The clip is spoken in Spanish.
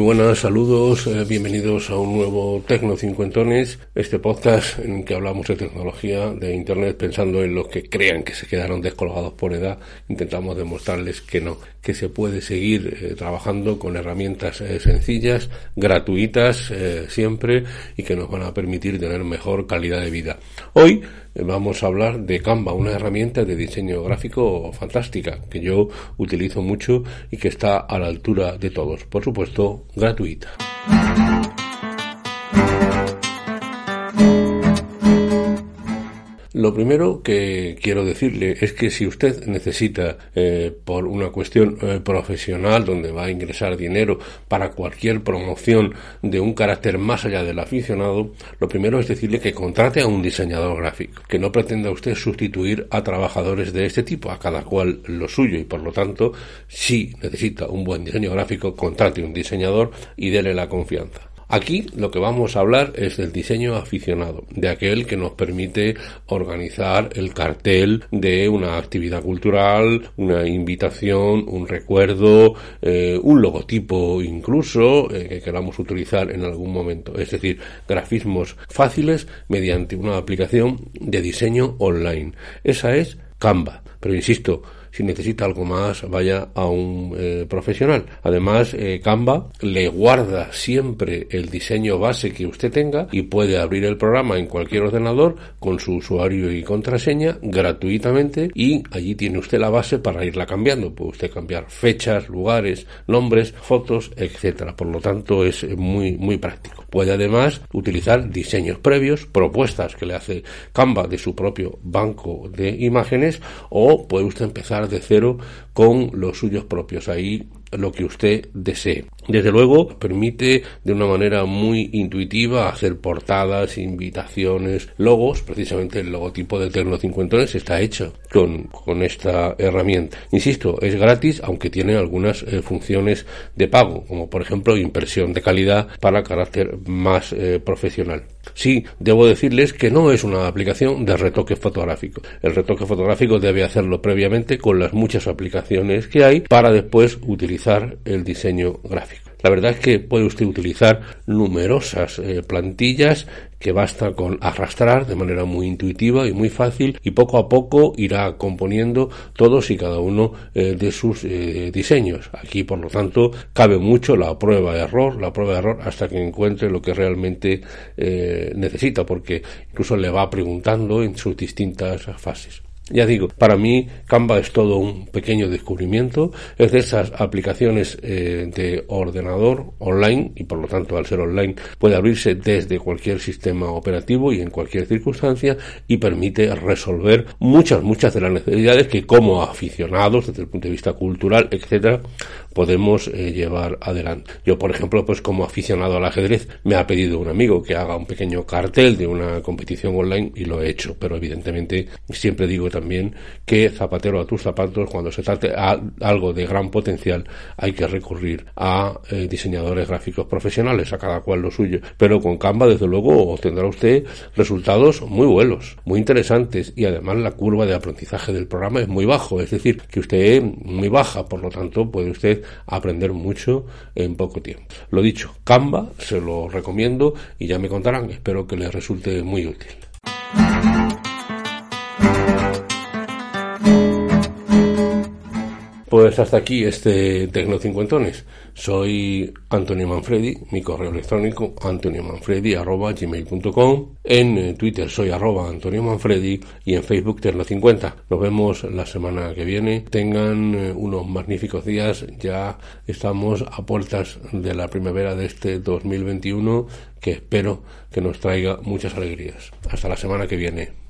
cbp.gov/careers. saludos, eh, bienvenidos a un nuevo Tecno Cincuentones, este podcast en el que hablamos de tecnología, de Internet, pensando en los que crean que se quedaron descolgados por edad. Intentamos demostrarles que no, que se puede seguir eh, trabajando con herramientas eh, sencillas, gratuitas siempre y que nos van a permitir tener mejor calidad de vida. Hoy vamos a hablar de Canva, una herramienta de diseño gráfico fantástica que yo utilizo mucho y que está a la altura de todos. Por supuesto, gratuita. Lo primero que quiero decirle es que si usted necesita, eh, por una cuestión eh, profesional, donde va a ingresar dinero para cualquier promoción de un carácter más allá del aficionado, lo primero es decirle que contrate a un diseñador gráfico, que no pretenda usted sustituir a trabajadores de este tipo, a cada cual lo suyo, y por lo tanto, si necesita un buen diseño gráfico, contrate un diseñador y dele la confianza. Aquí lo que vamos a hablar es del diseño aficionado, de aquel que nos permite organizar el cartel de una actividad cultural, una invitación, un recuerdo, eh, un logotipo incluso eh, que queramos utilizar en algún momento. Es decir, grafismos fáciles mediante una aplicación de diseño online. Esa es Canva. Pero insisto, si necesita algo más, vaya a un eh, profesional. Además, eh, Canva le guarda siempre el diseño base que usted tenga y puede abrir el programa en cualquier ordenador con su usuario y contraseña gratuitamente y allí tiene usted la base para irla cambiando. Puede usted cambiar fechas, lugares, nombres, fotos, etcétera. Por lo tanto, es muy, muy práctico. Puede además utilizar diseños previos, propuestas que le hace Canva de su propio banco de imágenes o puede usted empezar de cero con los suyos propios. Ahí lo que usted desee. Desde luego, permite de una manera muy intuitiva hacer portadas, invitaciones, logos. Precisamente el logotipo de Tecno Cincuentones está hecho con, con esta herramienta. Insisto, es gratis, aunque tiene algunas eh, funciones de pago, como por ejemplo impresión de calidad para carácter más eh, profesional. Sí, debo decirles que no es una aplicación de retoque fotográfico. El retoque fotográfico debe hacerlo previamente con las muchas aplicaciones que hay para después utilizar el diseño gráfico. La verdad es que puede usted utilizar numerosas eh, plantillas que basta con arrastrar de manera muy intuitiva y muy fácil y poco a poco irá componiendo todos y cada uno eh, de sus eh, diseños. Aquí, por lo tanto, cabe mucho la prueba de error, la prueba de error hasta que encuentre lo que realmente necesita, porque incluso le va preguntando en sus distintas fases. Ya digo, para mí Canva es todo un pequeño descubrimiento, es de esas aplicaciones eh, de ordenador online y por lo tanto al ser online puede abrirse desde cualquier sistema operativo y en cualquier circunstancia y permite resolver muchas, muchas de las necesidades que como aficionados desde el punto de vista cultural, etcétera, podemos eh, llevar adelante. Yo, por ejemplo, pues como aficionado al ajedrez, me ha pedido un amigo que haga un pequeño cartel de una competición online y lo he hecho, pero evidentemente siempre digo que zapatero a tus zapatos, cuando se trate a algo de gran potencial, hay que recurrir a eh, diseñadores gráficos profesionales, a cada cual lo suyo. Pero con Canva, desde luego, obtendrá usted resultados muy buenos, muy interesantes y además la curva de aprendizaje del programa es muy bajo, es decir, que usted muy baja, por lo tanto puede usted aprender mucho en poco tiempo. Lo dicho, Canva se lo recomiendo y ya me contarán, espero que les resulte muy útil. Pues hasta aquí este Tecnocincuentones. Soy Antonio Manfredi, mi correo electrónico antoniomanfredi.gmail.com En eh, Twitter soy arroba Antonio Manfredi y en Facebook Tecno50. Nos vemos la semana que viene. Tengan eh, unos magníficos días. Ya estamos a puertas de la primavera de este 2021 que espero que nos traiga muchas alegrías. Hasta la semana que viene.